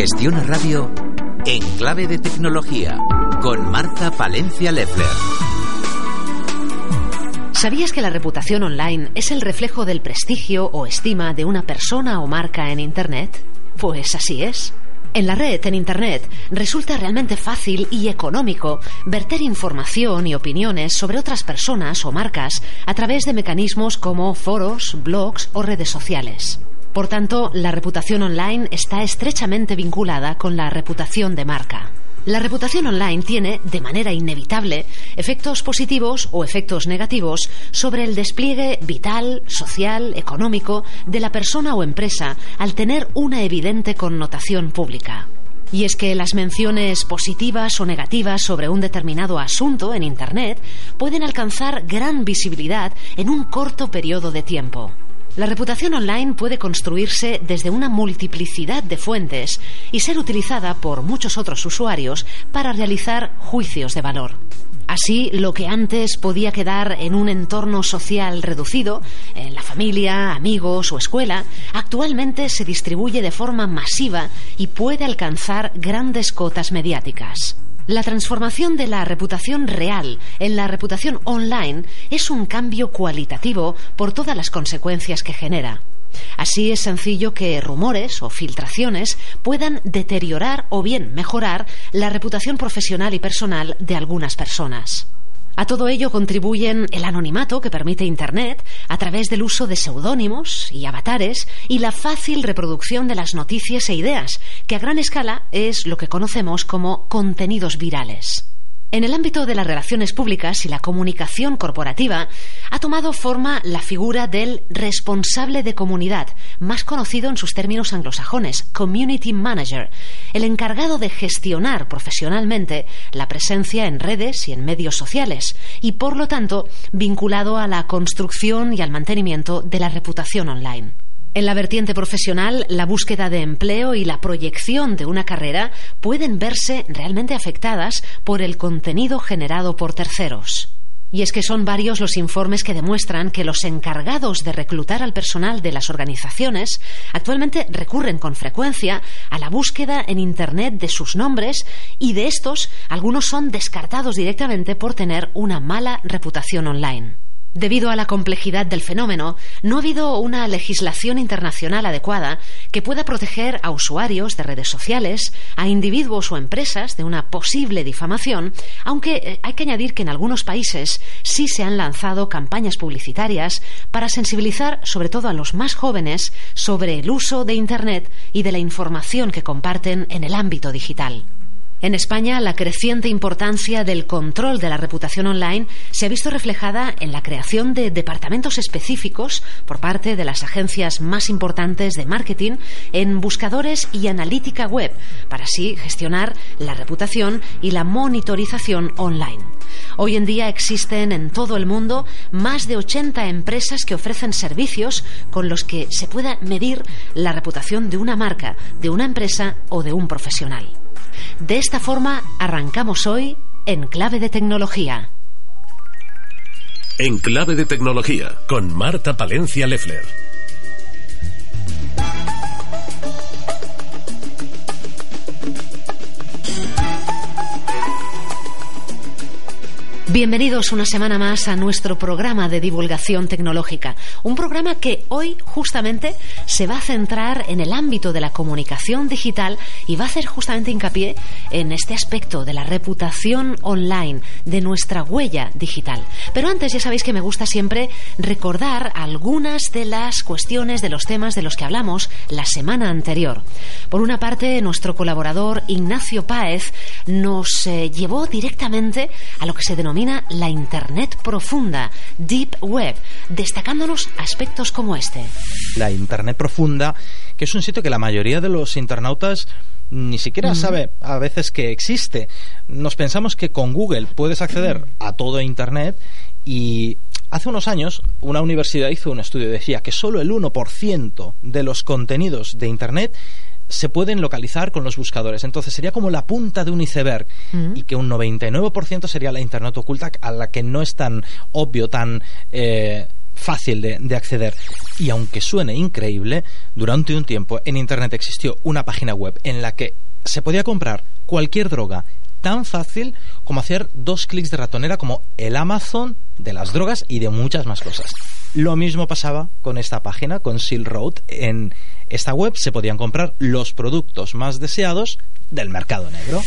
Gestiona Radio en clave de tecnología con Marta Palencia Leffler. ¿Sabías que la reputación online es el reflejo del prestigio o estima de una persona o marca en Internet? Pues así es. En la red, en Internet, resulta realmente fácil y económico verter información y opiniones sobre otras personas o marcas a través de mecanismos como foros, blogs o redes sociales. Por tanto, la reputación online está estrechamente vinculada con la reputación de marca. La reputación online tiene, de manera inevitable, efectos positivos o efectos negativos sobre el despliegue vital, social, económico de la persona o empresa al tener una evidente connotación pública. Y es que las menciones positivas o negativas sobre un determinado asunto en Internet pueden alcanzar gran visibilidad en un corto periodo de tiempo. La reputación online puede construirse desde una multiplicidad de fuentes y ser utilizada por muchos otros usuarios para realizar juicios de valor. Así, lo que antes podía quedar en un entorno social reducido, en la familia, amigos o escuela, actualmente se distribuye de forma masiva y puede alcanzar grandes cotas mediáticas. La transformación de la reputación real en la reputación online es un cambio cualitativo por todas las consecuencias que genera. Así es sencillo que rumores o filtraciones puedan deteriorar o bien mejorar la reputación profesional y personal de algunas personas. A todo ello contribuyen el anonimato que permite Internet a través del uso de seudónimos y avatares y la fácil reproducción de las noticias e ideas, que a gran escala es lo que conocemos como contenidos virales. En el ámbito de las relaciones públicas y la comunicación corporativa, ha tomado forma la figura del responsable de comunidad, más conocido en sus términos anglosajones, Community Manager, el encargado de gestionar profesionalmente la presencia en redes y en medios sociales, y por lo tanto vinculado a la construcción y al mantenimiento de la reputación online. En la vertiente profesional, la búsqueda de empleo y la proyección de una carrera pueden verse realmente afectadas por el contenido generado por terceros. Y es que son varios los informes que demuestran que los encargados de reclutar al personal de las organizaciones actualmente recurren con frecuencia a la búsqueda en Internet de sus nombres y de estos algunos son descartados directamente por tener una mala reputación online. Debido a la complejidad del fenómeno, no ha habido una legislación internacional adecuada que pueda proteger a usuarios de redes sociales, a individuos o empresas de una posible difamación, aunque eh, hay que añadir que en algunos países sí se han lanzado campañas publicitarias para sensibilizar sobre todo a los más jóvenes sobre el uso de Internet y de la información que comparten en el ámbito digital. En España, la creciente importancia del control de la reputación online se ha visto reflejada en la creación de departamentos específicos por parte de las agencias más importantes de marketing en buscadores y analítica web, para así gestionar la reputación y la monitorización online. Hoy en día existen en todo el mundo más de 80 empresas que ofrecen servicios con los que se pueda medir la reputación de una marca, de una empresa o de un profesional. De esta forma arrancamos hoy en Clave de Tecnología. En Clave de Tecnología con Marta Palencia Leffler. Bienvenidos una semana más a nuestro programa de divulgación tecnológica. Un programa que hoy justamente se va a centrar en el ámbito de la comunicación digital y va a hacer justamente hincapié en este aspecto de la reputación online, de nuestra huella digital. Pero antes ya sabéis que me gusta siempre recordar algunas de las cuestiones, de los temas de los que hablamos la semana anterior. Por una parte, nuestro colaborador Ignacio Páez nos eh, llevó directamente a lo que se denomina la Internet profunda, Deep Web, destacándonos aspectos como este. La Internet profunda, que es un sitio que la mayoría de los internautas ni siquiera sabe a veces que existe. Nos pensamos que con Google puedes acceder a todo Internet y Hace unos años, una universidad hizo un estudio y decía que solo el 1% de los contenidos de Internet se pueden localizar con los buscadores. Entonces sería como la punta de un iceberg mm. y que un 99% sería la Internet oculta a la que no es tan obvio, tan... Eh, fácil de, de acceder. Y aunque suene increíble, durante un tiempo en Internet existió una página web en la que se podía comprar cualquier droga tan fácil como hacer dos clics de ratonera como el Amazon de las drogas y de muchas más cosas. Lo mismo pasaba con esta página, con Silk Road. En esta web se podían comprar los productos más deseados del mercado negro.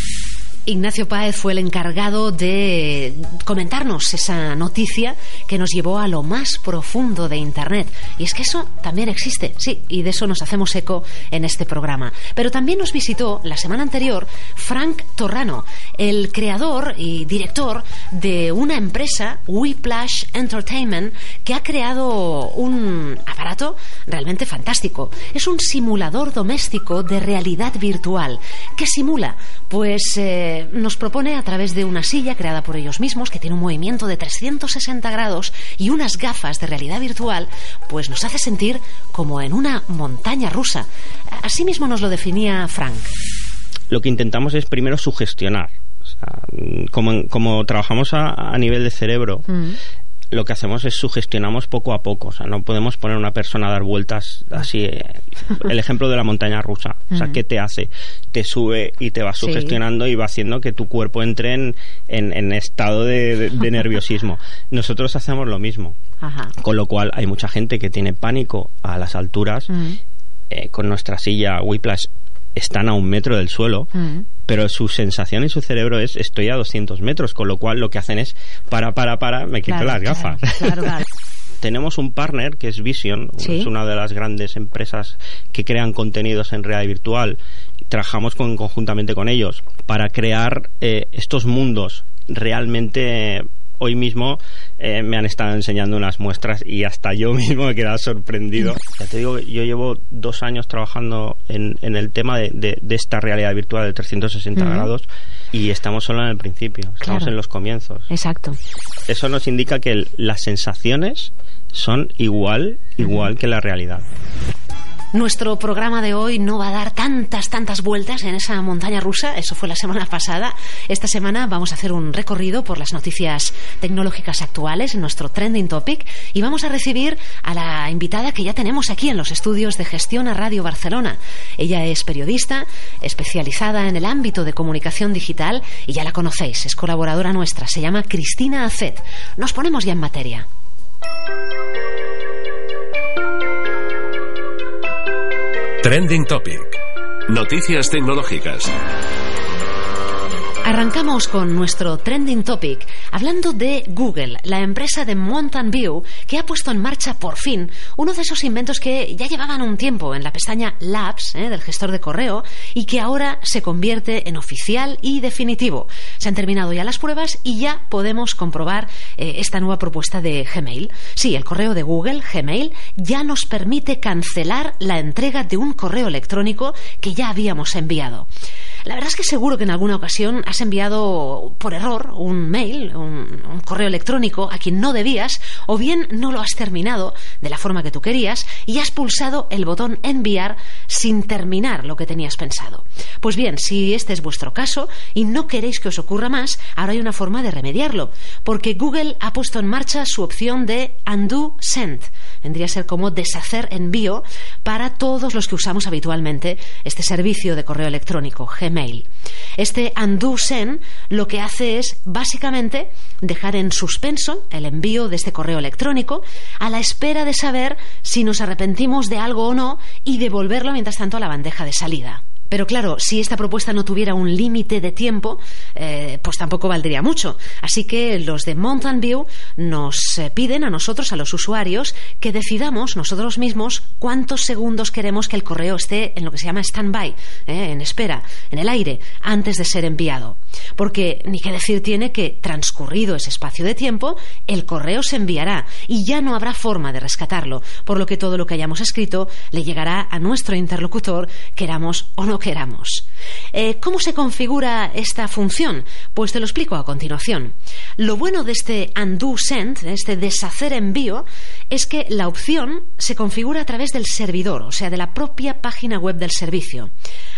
Ignacio Páez fue el encargado de comentarnos esa noticia que nos llevó a lo más profundo de Internet. Y es que eso también existe, sí, y de eso nos hacemos eco en este programa. Pero también nos visitó la semana anterior Frank Torrano, el creador y director de una empresa, Whiplash Entertainment, que ha creado un aparato realmente fantástico. Es un simulador doméstico de realidad virtual. ¿Qué simula? Pues... Eh, nos propone a través de una silla creada por ellos mismos que tiene un movimiento de 360 grados y unas gafas de realidad virtual, pues nos hace sentir como en una montaña rusa. Así mismo nos lo definía Frank. Lo que intentamos es primero sugestionar. como, trabajamos a, nivel de cerebro, mm lo que hacemos es sugestionamos poco a poco. O sea, no podemos poner a una persona a dar vueltas así. Eh, el ejemplo de la montaña rusa. O sea, ¿qué te hace? Te sube y te va sugestionando y va haciendo que tu cuerpo entre en, en, estado de, nerviosismo. Nosotros hacemos lo mismo. Con lo cual hay mucha gente que tiene pánico a las alturas. Eh, con nuestra silla Whiplash están a un metro del suelo, mm. pero su sensación y su cerebro es estoy a 200 metros, con lo cual lo que hacen es para, para, para, me quito las gafas. Tenemos un partner que es Vision, es una de las grandes empresas que crean contenidos en realidad virtual. Trabajamos con, conjuntamente con ellos para crear eh, estos mundos realmente hoy mismo eh, me han estado enseñando unas muestras y hasta yo mismo me he quedado sorprendido. Ya te digo, yo llevo dos años trabajando en, el tema de, esta realidad virtual de 360 grados y estamos solo en el principio, estamos en los comienzos. Exacto. Eso nos indica que las sensaciones son igual, igual que la realidad. Nuestro programa de hoy no va a dar tantas, tantas vueltas en esa montaña rusa, eso fue la semana pasada. Esta semana vamos a hacer un recorrido por las noticias tecnológicas actuales en nuestro trending topic y vamos a recibir a la invitada que ya tenemos aquí en los estudios de gestión a Radio Barcelona. Ella es periodista, especializada en el ámbito de comunicación digital y ya la conocéis, es colaboradora nuestra, se llama Cristina Acet. Nos ponemos ya en materia. Trending Topic. Noticias tecnológicas. Arrancamos con nuestro trending topic hablando de Google, la empresa de Mountain View que ha puesto en marcha por fin uno de esos inventos que ya llevaban un tiempo en la pestaña Labs eh, del gestor de correo y que ahora se convierte en oficial y definitivo. Se han terminado ya las pruebas y ya podemos comprobar eh, esta nueva propuesta de Gmail. Sí, el correo de Google, Gmail, ya nos permite cancelar la entrega de un correo electrónico que ya habíamos enviado. La verdad es que seguro que en alguna ocasión has enviado por error un mail, un, correo electrónico a quien no debías, o bien no lo has terminado de la forma que tú querías y has pulsado el botón enviar sin terminar lo que tenías pensado. Pues bien, si este es vuestro caso y no queréis que os ocurra más, ahora hay una forma de remediarlo, porque Google ha puesto en marcha su opción de undo send. Vendría a ser como deshacer envío para todos los que usamos habitualmente este servicio de correo electrónico, Este undo send lo que hace es básicamente dejar en suspenso el envío de este correo electrónico a la espera de saber si nos arrepentimos de algo o no y devolverlo mientras tanto a la bandeja de salida. Pero claro, si esta propuesta no tuviera un límite de tiempo, eh, pues tampoco valdría mucho. Así que los de Mountain View nos eh, piden a nosotros, a los usuarios, que decidamos nosotros mismos cuántos segundos queremos que el correo esté en lo que se llama stand-by, eh, en espera, en el aire, antes de ser enviado. Porque ni que decir tiene que, transcurrido ese espacio de tiempo, el correo se enviará y ya no habrá forma de rescatarlo, por lo que todo lo que hayamos escrito le llegará a nuestro interlocutor, queramos o no Eh, ¿Cómo se configura esta función? Pues te lo explico a continuación. Lo bueno de este undo send, este deshacer envío, es que la opción se configura a través del servidor, o sea, de la propia página web del servicio.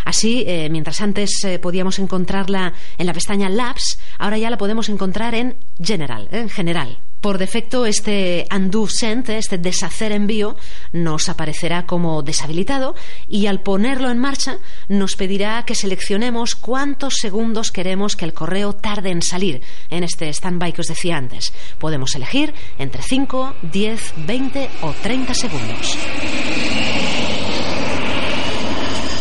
Así, eh, mientras antes eh, podíamos encontrarla en la pestaña Labs, ahora ya la podemos encontrar en General, en general. Por defecto, este undo send, este deshacer envío, nos aparecerá como deshabilitado y al ponerlo en marcha nos pedirá que seleccionemos cuántos segundos queremos que el correo tarde en salir en este standby que os decía antes. Podemos elegir entre 5, 10, 20 o 30 segundos.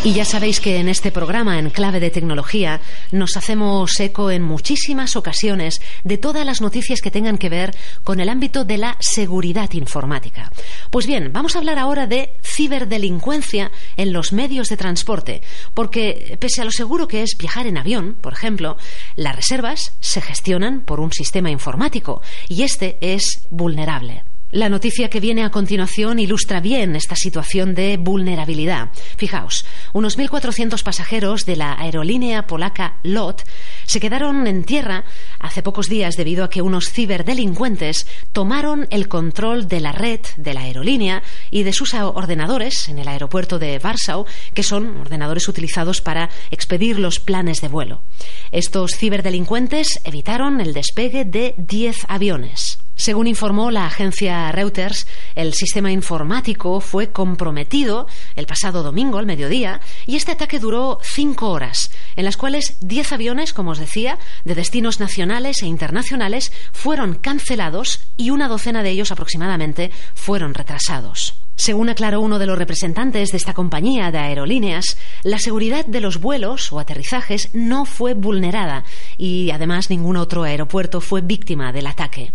Y ya sabéis que en este programa, en clave de tecnología, nos hacemos eco en muchísimas ocasiones de todas las noticias que tengan que ver con el ámbito de la seguridad informática. Pues bien, vamos a hablar ahora de ciberdelincuencia en los medios de transporte, porque pese a lo seguro que es viajar en avión, por ejemplo, las reservas se gestionan por un sistema informático y este es vulnerable. La noticia que viene a continuación ilustra bien esta situación de vulnerabilidad. Fijaos, unos 1.400 pasajeros de la aerolínea polaca LOT se quedaron en tierra hace pocos días debido a que unos ciberdelincuentes tomaron el control de la red de la aerolínea y de sus ordenadores en el aeropuerto de Warsaw, que son ordenadores utilizados para expedir los planes de vuelo. Estos ciberdelincuentes evitaron el despegue de 10 aviones. Según informó la agencia Reuters, el sistema informático fue comprometido el pasado domingo al mediodía y este ataque duró cinco horas, en las cuales diez aviones, como os decía, de destinos nacionales e internacionales fueron cancelados y una docena de ellos aproximadamente fueron retrasados. Según aclaró uno de los representantes de esta compañía de aerolíneas, la seguridad de los vuelos o aterrizajes no fue vulnerada y además ningún otro aeropuerto fue víctima del ataque.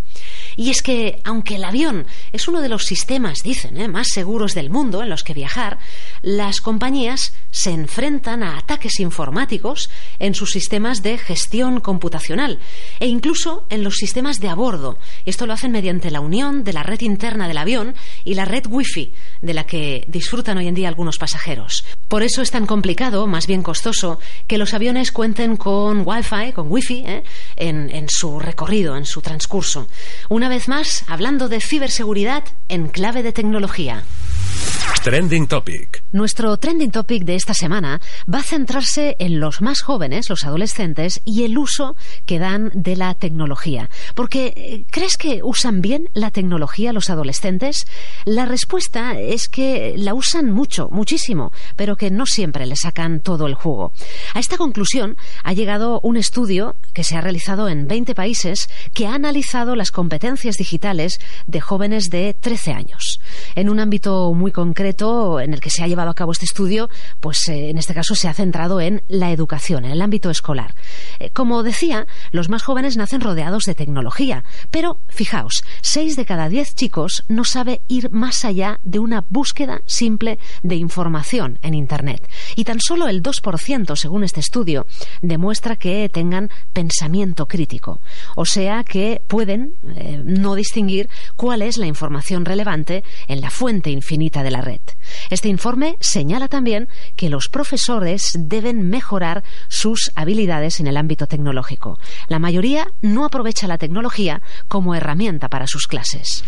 Y es que, aunque el avión es uno de los sistemas, dicen, ¿eh? más seguros del mundo en los que viajar, las compañías se enfrentan a ataques informáticos en sus sistemas de gestión computacional e incluso en los sistemas de a bordo. Esto lo hacen mediante la unión de la red interna del avión y la red Wi-Fi de la que disfrutan hoy en día algunos pasajeros. Por eso es tan complicado, más bien costoso, que los aviones cuenten con Wi-Fi, con Wi-Fi, ¿eh? en, en su recorrido, en su transcurso. Una vez más, hablando de ciberseguridad en clave de tecnología. Trending Topic. Nuestro trending topic de esta semana va a centrarse en los más jóvenes, los adolescentes, y el uso que dan de la tecnología. Porque, eh, ¿crees que usan bien la tecnología los adolescentes? La respuesta es que la usan mucho, muchísimo, pero que no siempre le sacan todo el jugo. A esta conclusión ha llegado un estudio que se ha realizado en 20 países que ha analizado las competencias digitales de jóvenes de 13 años. En un ámbito muy concreto en el que se ha llevado a cabo este estudio, pues eh, en este caso se ha centrado en la educación, en el ámbito escolar. Eh, como decía, los más jóvenes nacen rodeados de tecnología, pero fijaos, 6 de cada 10 chicos no sabe ir más allá de una búsqueda simple de información en Internet. Y tan solo el 2%, según este estudio, demuestra que tengan pensamiento crítico. O sea que pueden eh, no distinguir cuál es la información relevante en la fuente infinita de la red. Este informe señala también que los profesores deben mejorar sus habilidades en el ámbito tecnológico. La mayoría no aprovecha la tecnología como herramienta para sus clases.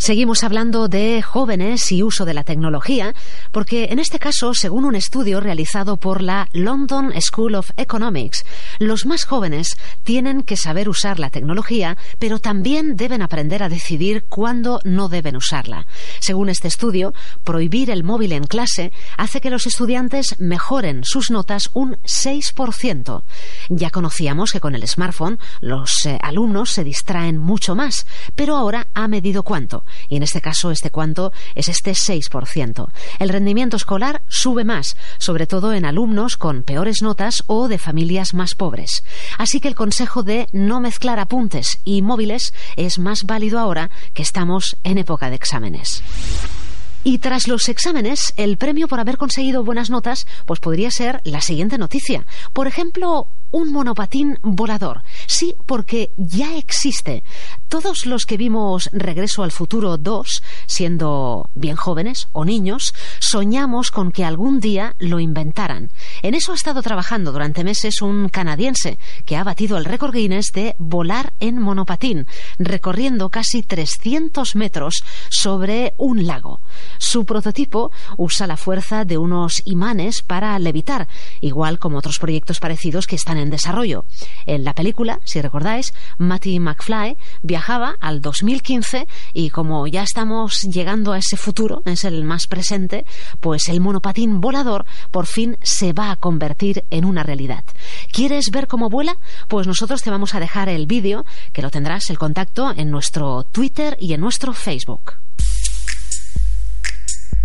Seguimos hablando de jóvenes y uso de la tecnología, porque en este caso, según un estudio realizado por la London School of Economics, los más jóvenes tienen que saber usar la tecnología, pero también deben aprender a decidir cuándo no deben usarla. Según este estudio, prohibir el móvil en clase hace que los estudiantes mejoren sus notas un 6%. Ya conocíamos que con el smartphone los eh, alumnos se distraen mucho más, pero ahora ha medido cuánto y en este caso este cuánto es este 6%. El rendimiento escolar sube más, sobre todo en alumnos con peores notas o de familias más pobres. Así que el consejo de no mezclar apuntes y móviles es más válido ahora que estamos en época de exámenes. Y tras los exámenes, el premio por haber conseguido buenas notas, pues podría ser la siguiente noticia. Por ejemplo, un monopatín volador. Sí, porque ya existe. Todos los que vimos Regreso al Futuro 2, siendo bien jóvenes o niños, soñamos con que algún día lo inventaran. En eso ha estado trabajando durante meses un canadiense que ha batido el récord Guinness de volar en monopatín, recorriendo casi 300 metros sobre un lago. Su prototipo usa la fuerza de unos imanes para levitar, igual como otros proyectos parecidos que están en desarrollo. En la película, si recordáis, Matty McFly viajaba al 2015 y como ya estamos llegando a ese futuro, es el más presente, pues el monopatín volador por fin se va a convertir en una realidad. ¿Quieres ver cómo vuela? Pues nosotros te vamos a dejar el vídeo, que lo tendrás el contacto en nuestro Twitter y en nuestro Facebook.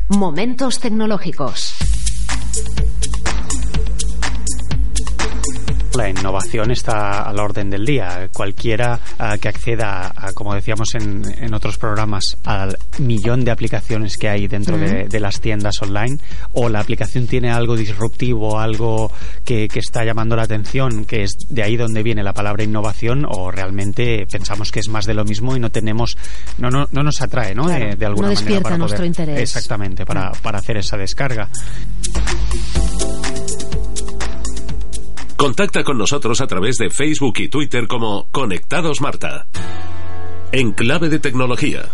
Momentos tecnológicos. La innovación está a la orden del día. Cualquiera uh, que acceda, a, como decíamos en, en, otros programas, al millón de aplicaciones que hay dentro uh -huh. de, de, las tiendas online, o la aplicación tiene algo disruptivo, algo que, que, está llamando la atención, que es de ahí donde viene la palabra innovación, o realmente pensamos que es más de lo mismo y no tenemos, no, no, no nos atrae, ¿no? Claro, de, de, alguna no manera para nuestro poder, interés. Exactamente, para, para hacer esa descarga. Contacta con nosotros a través de Facebook y Twitter como Conectados Marta. En clave de tecnología.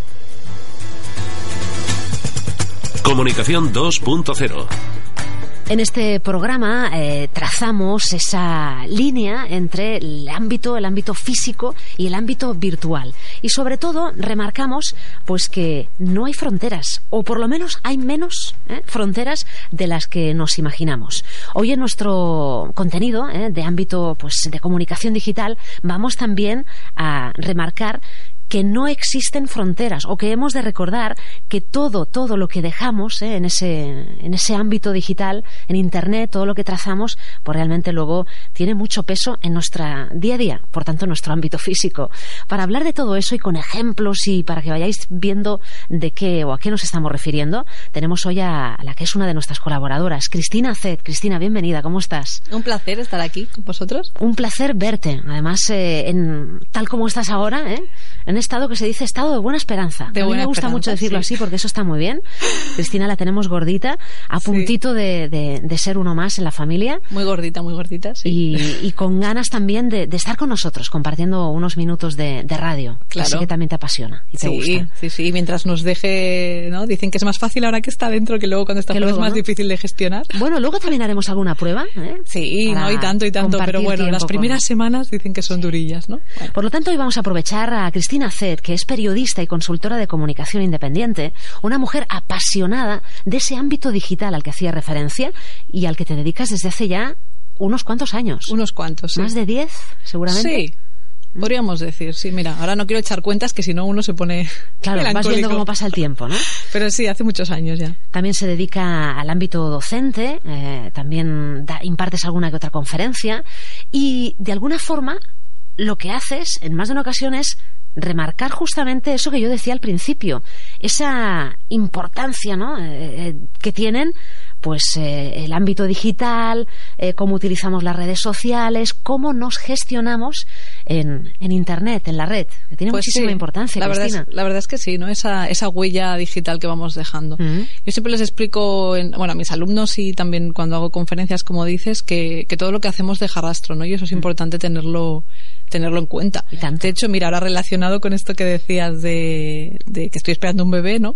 Comunicación 2.0. En este programa eh, trazamos esa línea entre el ámbito, el ámbito físico y el ámbito virtual. Y sobre todo remarcamos pues que no hay fronteras, o por lo menos hay menos ¿eh? fronteras de las que nos imaginamos. Hoy en nuestro contenido ¿eh? de ámbito pues de comunicación digital vamos también a remarcar que no existen fronteras o que hemos de recordar que todo, todo lo que dejamos ¿eh? en, ese, en ese ámbito digital, en Internet, todo lo que trazamos, pues realmente luego tiene mucho peso en nuestro día a día, por tanto en nuestro ámbito físico. Para hablar de todo eso y con ejemplos y para que vayáis viendo de qué o a qué nos estamos refiriendo, tenemos hoy a, la que es una de nuestras colaboradoras, Cristina Zed. Cristina, bienvenida, ¿cómo estás? Un placer estar aquí con vosotros. Un placer verte, además, eh, en, tal como estás ahora, ¿eh? en estado que se dice estado de buena esperanza. De a mí buena me gusta mucho decirlo sí. así porque eso está muy bien. Cristina la tenemos gordita, a puntito sí. de, de, de, ser uno más en la familia. Muy gordita, muy gordita, sí. Y, y con ganas también de, de, estar con nosotros, compartiendo unos minutos de, radio. Claro. Así que también te apasiona y te sí, gusta. Sí, sí, mientras nos deje, ¿no? Dicen que es más fácil ahora que está dentro que luego cuando está fuera es más ¿no? difícil de gestionar. Bueno, luego también haremos alguna prueba. ¿eh? Sí, no, y tanto y tanto, pero bueno, las primeras con... semanas dicen que son durillas, ¿no? Bueno. Por lo tanto, hoy vamos a aprovechar a Cristina Que es periodista y consultora de comunicación independiente, una mujer apasionada de ese ámbito digital al que hacía referencia y al que te dedicas desde hace ya unos cuantos años. Unos cuantos, sí. Más de diez, seguramente. Sí. Podríamos decir, sí, mira, ahora no quiero echar cuentas que si no uno se pone. Claro, vas viendo cómo pasa el tiempo, ¿no? Pero sí, hace muchos años ya. También se dedica al ámbito docente, eh, también da, impartes alguna que otra conferencia y de alguna forma lo que haces en más de una ocasión es remarcar justamente eso que yo decía al principio, esa importancia ¿no? eh, que tienen pues eh, el ámbito digital, eh, cómo utilizamos las redes sociales, cómo nos gestionamos en, en Internet, en la red, que tiene pues muchísima sí, importancia. La Cristina. verdad, es, la verdad es que sí, ¿no? Esa, esa huella digital que vamos dejando. Uh -huh. Yo siempre les explico, en, bueno, a mis alumnos y también cuando hago conferencias, como dices, que, que todo lo que hacemos deja rastro, ¿no? Y eso es uh -huh. importante tenerlo tenerlo en cuenta. De hecho, mira, ahora relacionado con esto que decías de, de que estoy esperando un bebé, ¿no?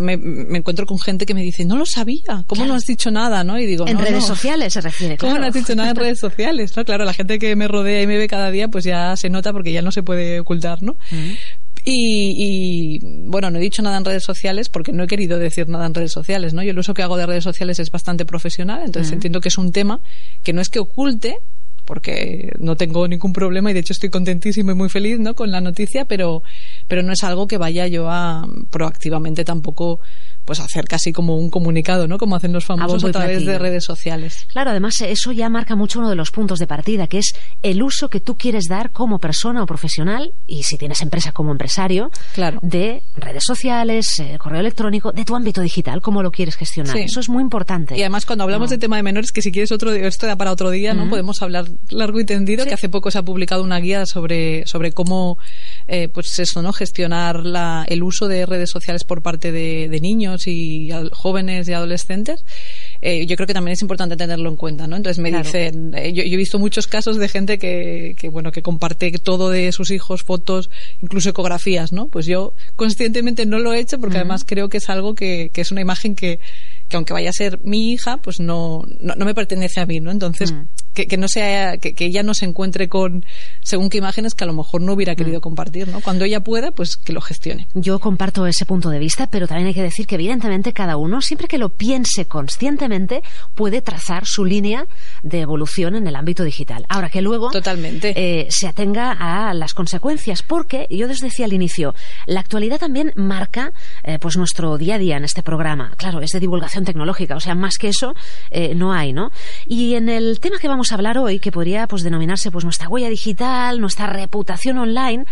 Me, me, encuentro con gente que me dice, no lo sabía, ¿cómo claro. no has dicho nada? ¿no? Y digo, en no, redes no. sociales se refiere, claro. ¿Cómo no has dicho nada en redes sociales? ¿no? Claro, la gente que me rodea y me ve cada día, pues ya se nota porque ya no se puede ocultar, ¿no? Uh -huh. Y, y, bueno, no he dicho nada en redes sociales porque no he querido decir nada en redes sociales, ¿no? Yo el uso que hago de redes sociales es bastante profesional, entonces uh -huh. entiendo que es un tema que no es que oculte, porque no tengo ningún problema y de hecho estoy contentísima y muy feliz ¿no? con la noticia, pero, pero no es algo que vaya yo a proactivamente tampoco pues hacer casi como un comunicado, ¿no? Como hacen los famosos a, a través de redes sociales. Claro, además eso ya marca mucho uno de los puntos de partida, que es el uso que tú quieres dar como persona o profesional, y si tienes empresa como empresario, claro. de redes sociales, eh, correo electrónico, de tu ámbito digital, cómo lo quieres gestionar. Sí. Eso es muy importante. Y además cuando hablamos no. de tema de menores, que si quieres otro esto da para otro día, ¿no? Uh -huh. Podemos hablar largo y tendido, sí. que hace poco se ha publicado una guía sobre, sobre cómo eh, pues eso, ¿no? Gestionar la, el uso de redes sociales por parte de, de niños y jóvenes y adolescentes eh, yo creo que también es importante tenerlo en cuenta, ¿no? Entonces me dicen, eh, yo, he visto muchos casos de gente que, que, bueno, que comparte todo de sus hijos, fotos, incluso ecografías, ¿no? Pues yo conscientemente no lo he hecho porque además creo que es algo que, que es una imagen que, que aunque vaya a ser mi hija, pues no, no, me pertenece a mí, ¿no? Entonces, mm. Que, no sea, que, ella no se encuentre con, según qué imágenes que a lo mejor no hubiera querido mm. compartir, ¿no? Cuando ella pueda, pues que lo gestione. Yo comparto ese punto de vista, pero también hay que decir que evidentemente cada uno, siempre que lo piense conscientemente, puede trazar su línea de evolución en el ámbito digital. Ahora que luego Totalmente. Eh, se atenga a las consecuencias, porque yo les decía al inicio, la actualidad también marca eh, pues nuestro día a día en este programa. Claro, es de divulgación tecnológica. O sea, más que eso eh, no hay, ¿no? Y en el tema que vamos a hablar hoy, que podría pues denominarse pues nuestra huella digital, nuestra reputación online,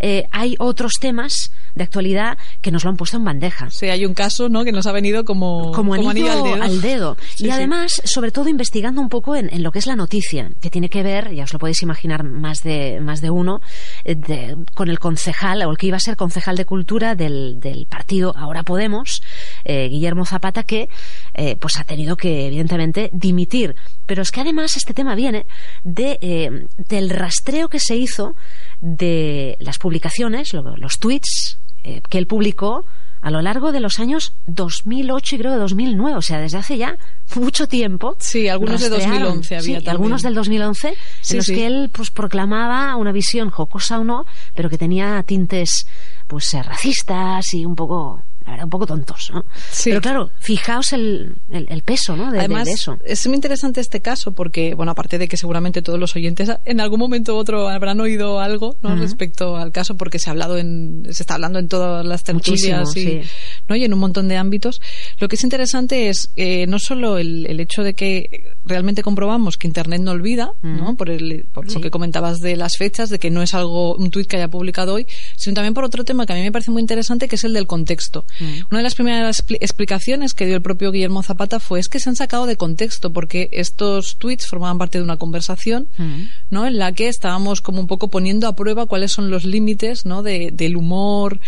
eh, hay otros temas de actualidad que nos lo han puesto en bandeja. Sí, hay un caso ¿no? que nos ha venido como, como, anillo, al dedo. y además, sobre todo, investigando un poco en, lo que es la noticia, que tiene que ver, ya os lo podéis imaginar más de, más de uno, eh, con el concejal, o el que iba a ser concejal de cultura del, del partido Ahora Podemos, eh, Guillermo Zapata, que eh, pues ha tenido que, evidentemente, dimitir. Pero es que además este tema viene de, del rastreo que se hizo de las publicaciones, los tweets eh, que él publicó a lo largo de los años 2008 y creo de 2009, o sea, desde hace ya mucho tiempo. Sí, algunos de 2011 había algunos del 2011 en los que él pues proclamaba una visión jocosa o no, pero que tenía tintes pues racistas y un poco un poco tontos, ¿no? Pero claro, fijaos el, el, peso, ¿no? De, Además, eso. es muy interesante este caso porque, bueno, aparte de que seguramente todos los oyentes en algún momento u otro habrán oído algo, ¿no? Respecto al caso porque se ha hablado en, se está hablando en todas las tertulias y, ¿no? y en un montón de ámbitos. Lo que es interesante es eh, no solo el, el, hecho de que realmente comprobamos que Internet no olvida, ¿no? Por, el, por lo que comentabas de las fechas, de que no es algo, un tuit que haya publicado hoy, sino también por otro tema que a mí me parece muy interesante, que es el del contexto. Mm. Una de las primeras explicaciones que dio el propio Guillermo Zapata fue es que se han sacado de contexto porque estos tweets formaban parte de una conversación, mm. ¿no? En la que estábamos como un poco poniendo a prueba cuáles son los límites, ¿no? De, del humor,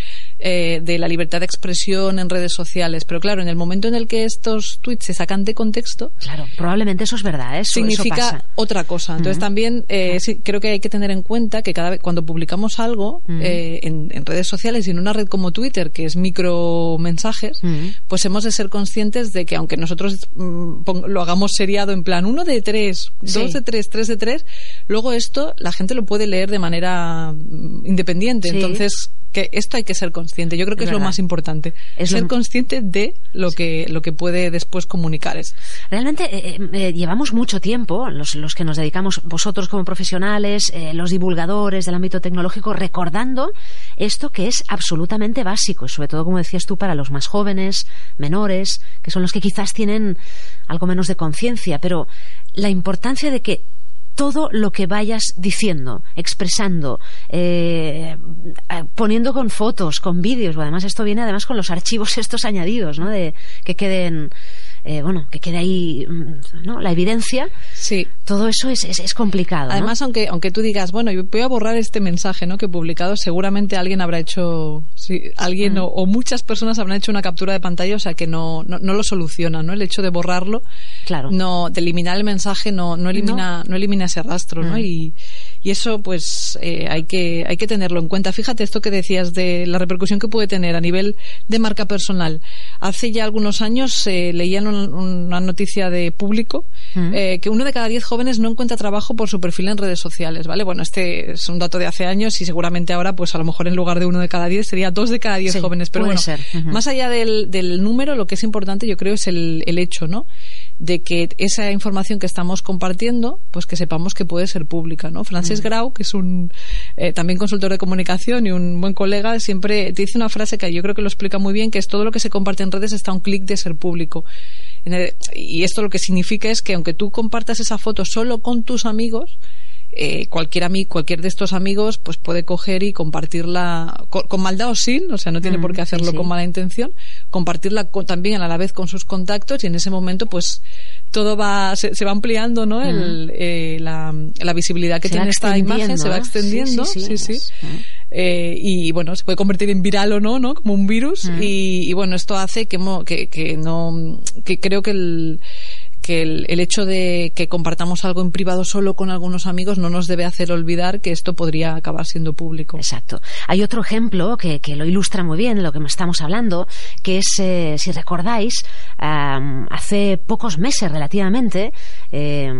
eh, de la libertad de expresión en redes sociales. Pero claro, en el momento en el que estos tweets se sacan de contexto, claro, probablemente eso es verdad. Eso, significa otra cosa. Entonces también eh, creo que hay que tener en cuenta que cada vez cuando publicamos algo eh, en, en, redes sociales y en una red como Twitter que es micro mensajes, pues hemos de ser conscientes de que aunque nosotros mm, lo hagamos seriado en plan uno de tres, dos de tres, tres de tres, luego esto la gente lo puede leer de manera mm, independiente. Entonces que esto hay que ser consciente. Yo creo que es, lo más importante. Es ser consciente de lo que, lo que puede después comunicar. Es. Realmente eh, eh, eh, llevamos mucho tiempo, los, los, que nos dedicamos, vosotros como profesionales, los divulgadores del ámbito tecnológico, recordando esto que es absolutamente básico, sobre todo, como decías tú, para los más jóvenes, menores, que son los que quizás tienen algo menos de conciencia, pero la importancia de que todo lo que vayas diciendo, expresando, eh, eh, poniendo con fotos, con vídeos, además esto viene además con los archivos estos añadidos, ¿no? De que queden eh, bueno, que quede ahí mm, ¿no? la evidencia, sí. todo eso es, es, complicado. Además, aunque, aunque tú digas, bueno, yo voy a borrar este mensaje ¿no? que he publicado, seguramente alguien habrá hecho, sí, alguien mm. o, muchas personas habrán hecho una captura de pantalla, o sea que no, no, lo soluciona, ¿no? El hecho de borrarlo, claro. no, de eliminar el mensaje no, no elimina, no. elimina ese rastro, ¿no? Mm. Y, y eso pues eh, hay que hay que tenerlo en cuenta. Fíjate esto que decías de la repercusión que puede tener a nivel de marca personal. Hace ya algunos años eh, leían una noticia de público mm. eh, que uno de cada diez jóvenes no encuentra trabajo por su perfil en redes sociales vale bueno este es un dato de hace años y seguramente ahora pues a lo mejor en lugar de uno de cada diez sería dos de cada diez jóvenes. Pero bueno más allá del, del número lo que es importante yo creo es el, el hecho no de que esa información que estamos compartiendo, pues que sepamos que puede ser pública, ¿no? Mm. Grau, que es un eh, también consultor de comunicación y un buen colega, siempre dice una frase que yo creo que lo explica muy bien, que es todo lo que se comparte en redes está a un clic de ser público. y esto lo que significa es que aunque tú compartas esa foto solo con tus amigos, eh, cualquier, cualquier de estos amigos pues puede coger y compartirla con, maldad o sin, o sea, no tiene por qué mm, hacerlo con mala intención, compartirla también a la vez con sus contactos y en ese momento pues todo va se, va ampliando no el, mm. eh, la, visibilidad que tiene esta imagen se va extendiendo sí sí, eh, y bueno, se puede convertir en viral o no, ¿no? Como un virus y, y, bueno, esto hace que, que, que no, que creo que el que el, hecho de que compartamos algo en privado solo con algunos amigos no nos debe hacer olvidar que esto podría acabar siendo público. Exacto. Hay otro ejemplo que, que lo ilustra muy bien lo que estamos hablando, que es, eh, si recordáis, hace pocos meses relativamente, eh,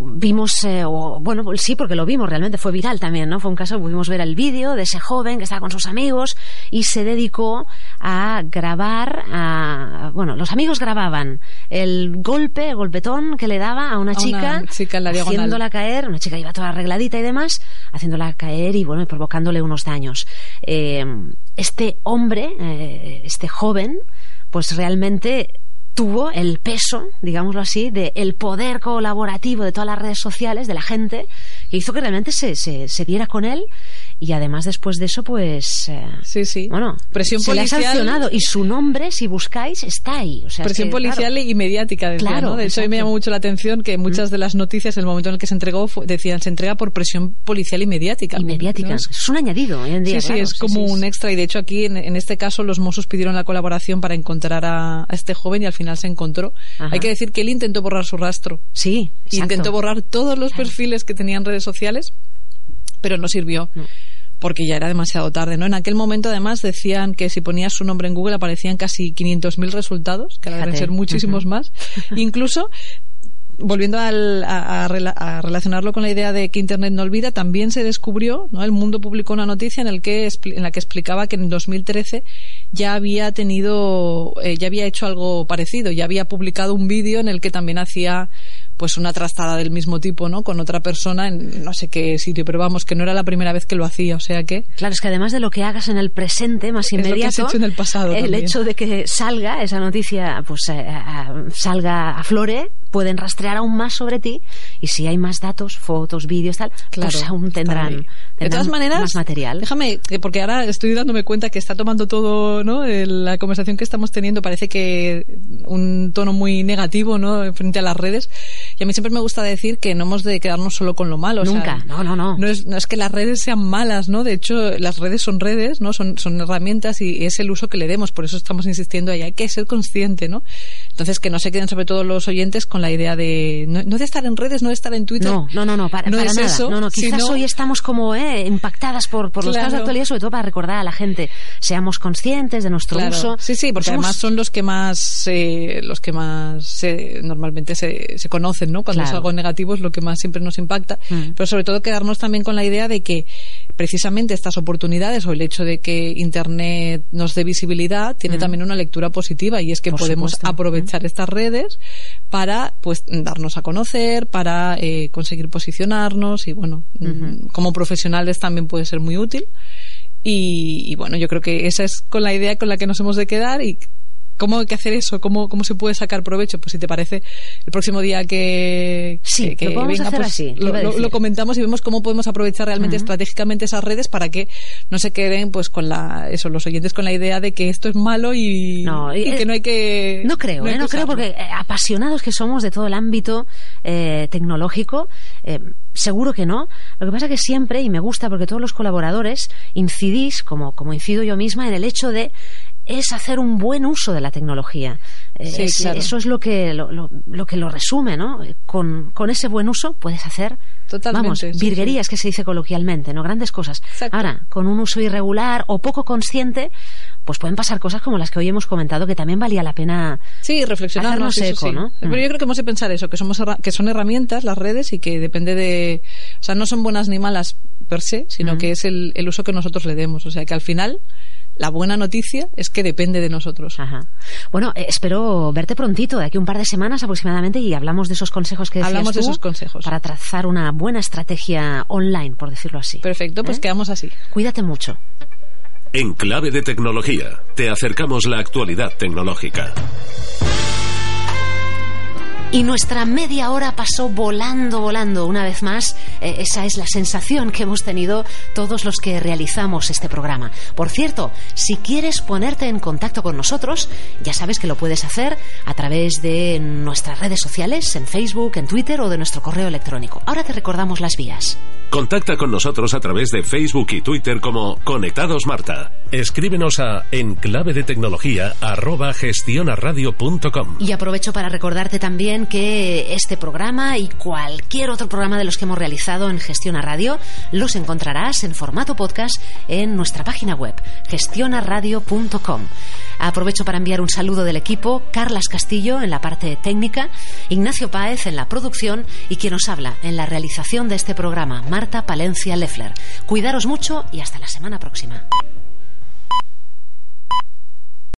vimos, eh, o, bueno, sí, porque lo vimos realmente, fue viral también, ¿no? Fue un caso, pudimos ver el vídeo de ese joven que estaba con sus amigos y se dedicó a grabar, a, bueno, los amigos grababan el golpe, golpetón que le daba a una chica, haciéndola caer, una chica iba toda arregladita y demás, haciéndola caer y bueno, provocándole unos daños. Eh, este hombre, eh, este joven, pues realmente tuvo el peso, digámoslo así, de el poder colaborativo de todas las redes sociales, de la gente, que hizo que realmente se, se, se diera con él y además después de eso pues eh, sí sí. bueno presión se policial le ha sancionado. Y su nombre si buscáis está ahí. O sea, presión policial y mediática claro de hecho me llamó mucho la atención que muchas de las noticias en el momento en el que se entregó decían se entrega por presión policial y mediática. Y mediática. Es un añadido hoy en día sí sí es como un extra. Y de hecho aquí en, este caso los Mossos pidieron la colaboración para encontrar a, este joven y al final se encontró. Hay que decir que él intentó borrar su rastro. Sí intentó borrar todos los perfiles que tenían redes sociales pero no sirvió. porque ya era demasiado tarde, ¿no? En aquel momento, además, decían que si ponías su nombre en Google aparecían casi 500.000 resultados, que deben ser muchísimos más. Incluso volviendo a, relacionarlo con la idea de que Internet no olvida, también se descubrió, ¿no? El mundo publicó una noticia en, el que, en la que explicaba que en 2013 ya había tenido, eh, ya había hecho algo parecido, ya había publicado un vídeo en el que también hacía pues una trastada del mismo tipo, ¿no? Con otra persona en no sé qué sitio, pero vamos, que no era la primera vez que lo hacía, o sea que... Claro, es que además de lo que hagas en el presente más inmediato... hecho en el pasado El hecho de que salga esa noticia, pues eh, eh, salga a flore, pueden rastrear aún más sobre ti y si hay más datos, fotos, vídeos, tal, pues aún tendrán, de todas maneras, más material. Déjame, porque ahora estoy dándome cuenta que está tomando todo, ¿no? La conversación que estamos teniendo parece que un tono muy negativo, ¿no? Frente a las redes. Y a mí siempre me gusta decir que no hemos de quedarnos solo con lo malo. Nunca, no, no, no. No es, no es que las redes sean malas, ¿no? De hecho, las redes son redes, ¿no? Son, son herramientas y es el uso que le demos. Por eso estamos insistiendo ahí. Hay que ser consciente, ¿no? Entonces, que no se queden sobre todo los oyentes con la idea de no, de estar en redes, no de estar en Twitter. No, no, no, no para, no es nada. Eso, no, no, quizás hoy estamos como eh, impactadas por, por los casos de actualidad, sobre todo para recordar a la gente, seamos conscientes de nuestro uso. Sí, sí, porque además son los que más, eh, los que más normalmente se, se, conocen, ¿no? Cuando es algo negativo es lo que más siempre nos impacta. Mm. Pero sobre todo quedarnos también con la idea de que precisamente estas oportunidades o el hecho de que Internet nos dé visibilidad tiene mm. también una lectura positiva y es que podemos aprovechar aprovechar estas redes para pues darnos a conocer, para eh, conseguir posicionarnos y bueno, mm, como profesionales también puede ser muy útil. Y, y, bueno, yo creo que esa es con la idea con la que nos hemos de quedar y ¿Cómo hay que hacer eso? ¿Cómo, ¿Cómo se puede sacar provecho? Pues si te parece, el próximo día que, sí, que, lo venga, pues así, lo, comentamos y vemos cómo podemos aprovechar realmente estratégicamente esas redes para que no se queden pues con la, eso, los oyentes con la idea de que esto es malo y, que no hay que... No creo, no, ¿eh? no creo porque eh, apasionados que somos de todo el ámbito eh, tecnológico, seguro que no. Lo que pasa que siempre, y me gusta porque todos los colaboradores incidís, como, como incido yo misma, en el hecho de es hacer un buen uso de la tecnología. Eso es lo que lo, lo, que lo resume, ¿no? Con, con, ese buen uso puedes hacer, vamos, virguerías que se dice coloquialmente, ¿no? Grandes cosas. Ahora, con un uso irregular o poco consciente, pues pueden pasar cosas como las que hoy hemos comentado que también valía la pena sí reflexionar ¿no? Pero yo creo que hemos de pensar eso que somos que son herramientas las redes y que depende de o sea no son buenas ni malas per se sino que es el, el uso que nosotros le demos o sea que al final la buena noticia es que depende de nosotros. Bueno, eh, espero verte prontito, de aquí un par de semanas aproximadamente, y hablamos de esos consejos que decías Hablamos de esos consejos. Para trazar una buena estrategia online, por decirlo así. Perfecto, pues ¿Eh? quedamos así. Cuídate mucho. En clave de tecnología, te acercamos la actualidad tecnológica. Y nuestra media hora pasó volando, volando. Una vez más, eh, esa es la sensación que hemos tenido todos los que realizamos este programa. Por cierto, si quieres ponerte en contacto con nosotros, ya sabes que lo puedes hacer a través de nuestras redes sociales, en Facebook, en Twitter o de nuestro correo electrónico. Ahora te recordamos las vías. Contacta con nosotros a través de Facebook y Twitter como Conectados Marta. Escríbenos a enclave de tecnología Y aprovecho para recordarte también que este programa y cualquier otro programa de los que hemos realizado en Gestiona Radio los encontrarás en formato podcast en nuestra página web gestionaradio.com. Aprovecho para enviar un saludo del equipo, Carlas Castillo en la parte técnica, Ignacio Páez en la producción y quien nos habla en la realización de este programa, Marta Palencia Leffler. Cuidaros mucho y hasta la semana próxima.